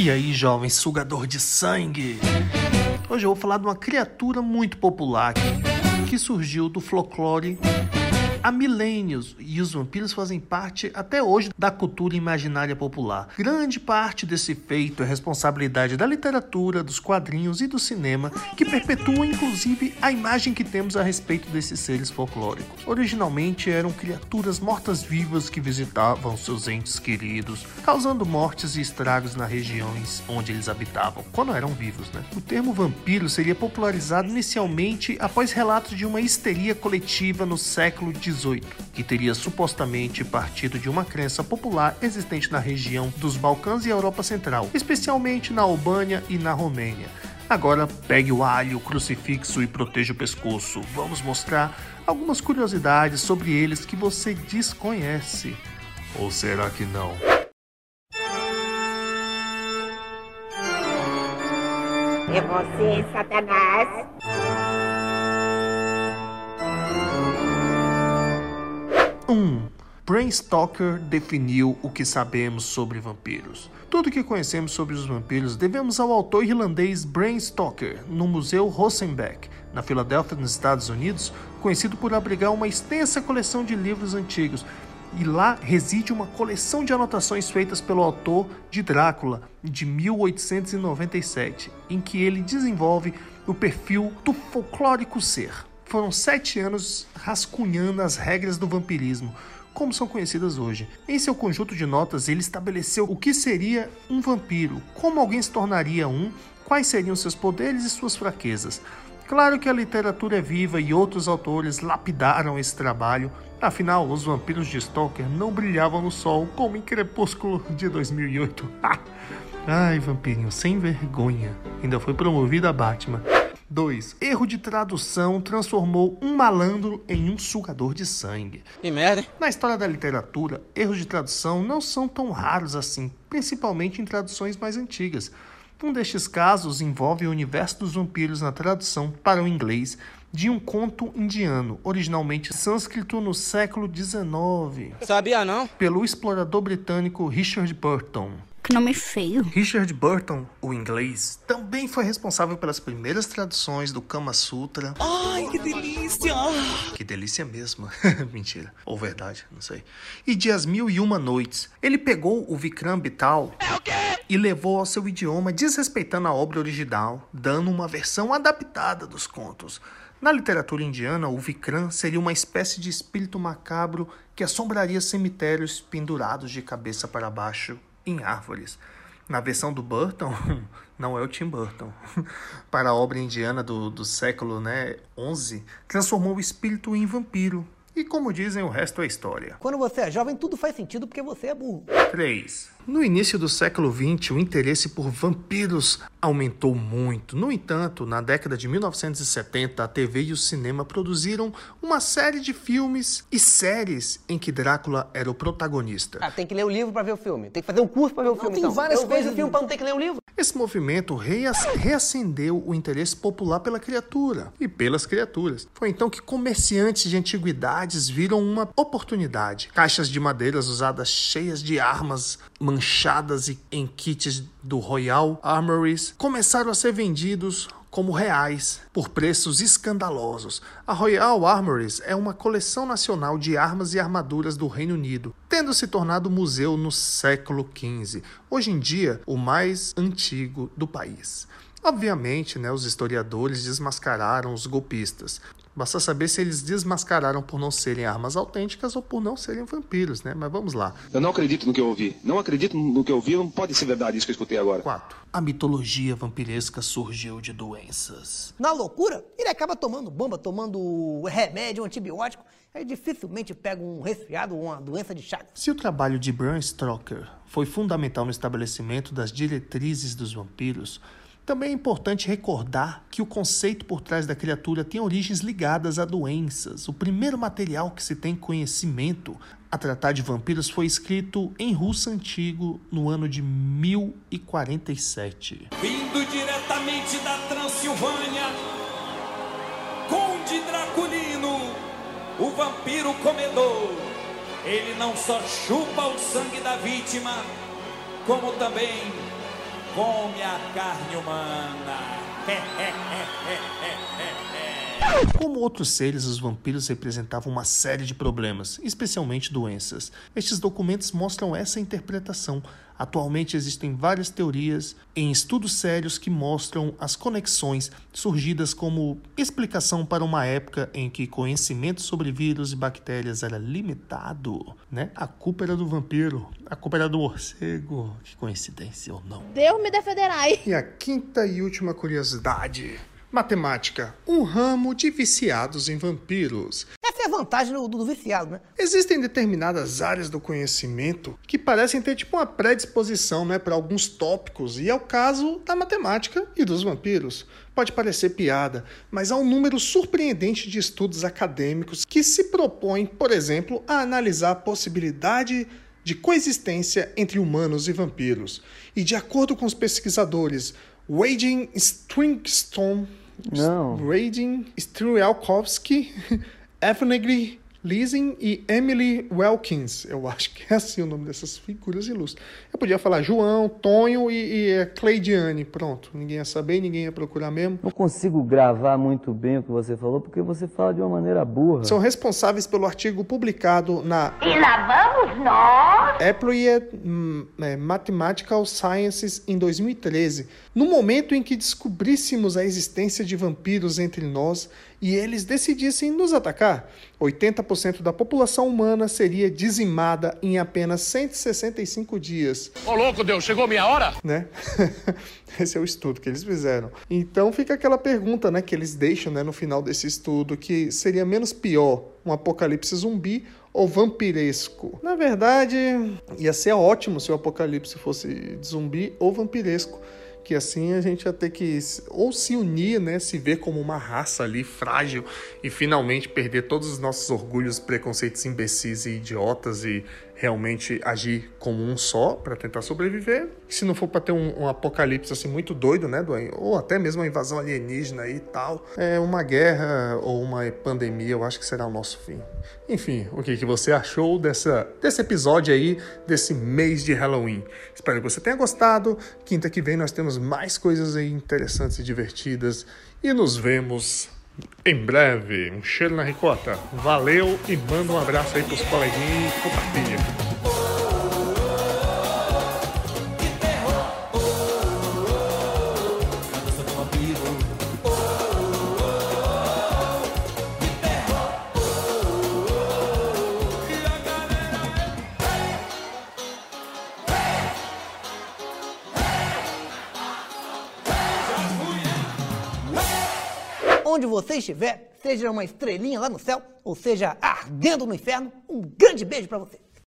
E aí, jovem sugador de sangue? Hoje eu vou falar de uma criatura muito popular que surgiu do folclore há milênios e os vampiros fazem parte até hoje da cultura imaginária popular. Grande parte desse feito é responsabilidade da literatura, dos quadrinhos e do cinema, que perpetuam inclusive a imagem que temos a respeito desses seres folclóricos. Originalmente eram criaturas mortas-vivas que visitavam seus entes queridos, causando mortes e estragos nas regiões onde eles habitavam, quando eram vivos. Né? O termo vampiro seria popularizado inicialmente após relatos de uma histeria coletiva no século XIX que teria supostamente partido de uma crença popular existente na região dos Balcãs e Europa Central, especialmente na Albânia e na Romênia. Agora pegue o alho, o crucifixo e proteja o pescoço. Vamos mostrar algumas curiosidades sobre eles que você desconhece. Ou será que não? É você, Satanás? 1. Bram Stoker definiu o que sabemos sobre vampiros. Tudo o que conhecemos sobre os vampiros devemos ao autor irlandês Bram Stoker, no Museu Rosenbeck, na Filadélfia, nos Estados Unidos, conhecido por abrigar uma extensa coleção de livros antigos. E lá reside uma coleção de anotações feitas pelo autor de Drácula, de 1897, em que ele desenvolve o perfil do folclórico ser. Foram sete anos rascunhando as regras do vampirismo, como são conhecidas hoje. Em seu conjunto de notas, ele estabeleceu o que seria um vampiro, como alguém se tornaria um, quais seriam seus poderes e suas fraquezas. Claro que a literatura é viva e outros autores lapidaram esse trabalho, afinal, os vampiros de Stoker não brilhavam no sol como em Crepúsculo de 2008. Ai, vampirinho, sem vergonha. Ainda foi promovido a Batman. 2. Erro de tradução transformou um malandro em um sugador de sangue. Que merda, hein? Na história da literatura, erros de tradução não são tão raros assim, principalmente em traduções mais antigas. Um destes casos envolve o universo dos vampiros na tradução para o inglês de um conto indiano, originalmente sânscrito no século XIX. Sabia não? Pelo explorador britânico Richard Burton. Que nome feio. Richard Burton, o inglês, também foi responsável pelas primeiras traduções do Kama Sutra. Ai, que delícia! Que delícia mesmo. Mentira. Ou verdade, não sei. E de As Mil e Uma Noites. Ele pegou o Vikram Bital é e levou ao seu idioma, desrespeitando a obra original, dando uma versão adaptada dos contos. Na literatura indiana, o Vikram seria uma espécie de espírito macabro que assombraria cemitérios pendurados de cabeça para baixo em árvores. Na versão do Burton, não é o Tim Burton, para a obra indiana do, do século né, 11, transformou o espírito em vampiro. E como dizem, o resto é história. Quando você é jovem, tudo faz sentido porque você é burro. 3. No início do século XX, o interesse por vampiros aumentou muito. No entanto, na década de 1970, a TV e o cinema produziram uma série de filmes e séries em que Drácula era o protagonista. Ah, tem que ler o livro para ver o filme. Tem que fazer um curso para ver o Não, filme. tem então. várias Eu vejo coisas- o filme para não ter que ler o livro. Esse movimento reac- reacendeu o interesse popular pela criatura e pelas criaturas. Foi então que comerciantes de antiguidades viram uma oportunidade. Caixas de madeiras usadas cheias de armas manchadas e em kits do Royal Armories começaram a ser vendidos como reais, por preços escandalosos. A Royal Armories é uma coleção nacional de armas e armaduras do Reino Unido, tendo se tornado museu no século XV, hoje em dia o mais antigo do país. Obviamente, né, os historiadores desmascararam os golpistas. Basta saber se eles desmascararam por não serem armas autênticas ou por não serem vampiros, né? Mas vamos lá. Eu não acredito no que eu ouvi. Não acredito no que eu ouvi. Não pode ser verdade isso que eu escutei agora. 4. A mitologia vampiresca surgiu de doenças. Na loucura, ele acaba tomando bomba, tomando remédio, um antibiótico. Aí dificilmente pega um resfriado ou uma doença de Chagas. Se o trabalho de Bram Stoker foi fundamental no estabelecimento das diretrizes dos vampiros, também é importante recordar que o conceito por trás da criatura tem origens ligadas a doenças. O primeiro material que se tem conhecimento a tratar de vampiros foi escrito em russo antigo no ano de 1047. Vindo diretamente da Transilvânia, Conde Draculino, o vampiro comedor. Ele não só chupa o sangue da vítima, como também come a carne humana. Como outros seres, os vampiros representavam uma série de problemas, especialmente doenças. Estes documentos mostram essa interpretação. Atualmente existem várias teorias em estudos sérios que mostram as conexões surgidas como explicação para uma época em que conhecimento sobre vírus e bactérias era limitado, né? A culpa era do vampiro, a culpa era do morcego. Que coincidência ou não? Deus me defenderai. E a quinta e última curiosidade. Matemática, um ramo de viciados em vampiros. Vantagem do, do viciado, né? Existem determinadas áreas do conhecimento que parecem ter tipo uma predisposição né, para alguns tópicos, e é o caso da matemática e dos vampiros. Pode parecer piada, mas há um número surpreendente de estudos acadêmicos que se propõem, por exemplo, a analisar a possibilidade de coexistência entre humanos e vampiros. E de acordo com os pesquisadores Waging Stringstone, Não. Strielkowski, Definitely Leasing e Emily Welkins. Eu acho que é assim o nome dessas figuras ilustres. Eu podia falar João, Tonho e, e Cleidiane. Pronto, ninguém ia saber, ninguém ia procurar mesmo. Não consigo gravar muito bem o que você falou, porque você fala de uma maneira burra. São responsáveis pelo artigo publicado na E lá vamos nós. Applied hum, é, Mathematical Sciences em 2013, no momento em que descobríssemos a existência de vampiros entre nós e eles decidissem nos atacar. 80% da população humana seria dizimada em apenas 165 dias. Ô louco, Deus, chegou minha hora? né? Esse é o estudo que eles fizeram. Então fica aquela pergunta, né, que eles deixam, né, no final desse estudo, que seria menos pior um apocalipse zumbi ou vampiresco. Na verdade, ia ser ótimo se o apocalipse fosse zumbi ou vampiresco. Que assim a gente ia ter que ou se unir, né, se ver como uma raça ali frágil e finalmente perder todos os nossos orgulhos, preconceitos imbecis e idiotas e realmente agir como um só para tentar sobreviver. Se não for para ter um, um, apocalipse assim muito doido, né, do, ou até mesmo uma invasão alienígena e tal, é uma guerra ou uma pandemia, eu acho que será o nosso fim. Enfim, o que, que você achou dessa, desse episódio aí, desse mês de Halloween? Espero que você tenha gostado. Quinta que vem nós temos mais coisas interessantes e divertidas e nos vemos em breve. Um cheiro na ricota. Valeu e manda um abraço aí pros coleguinhas e compartilha. Onde você estiver, seja uma estrelinha lá no céu, ou seja ardendo no inferno, um grande beijo pra você.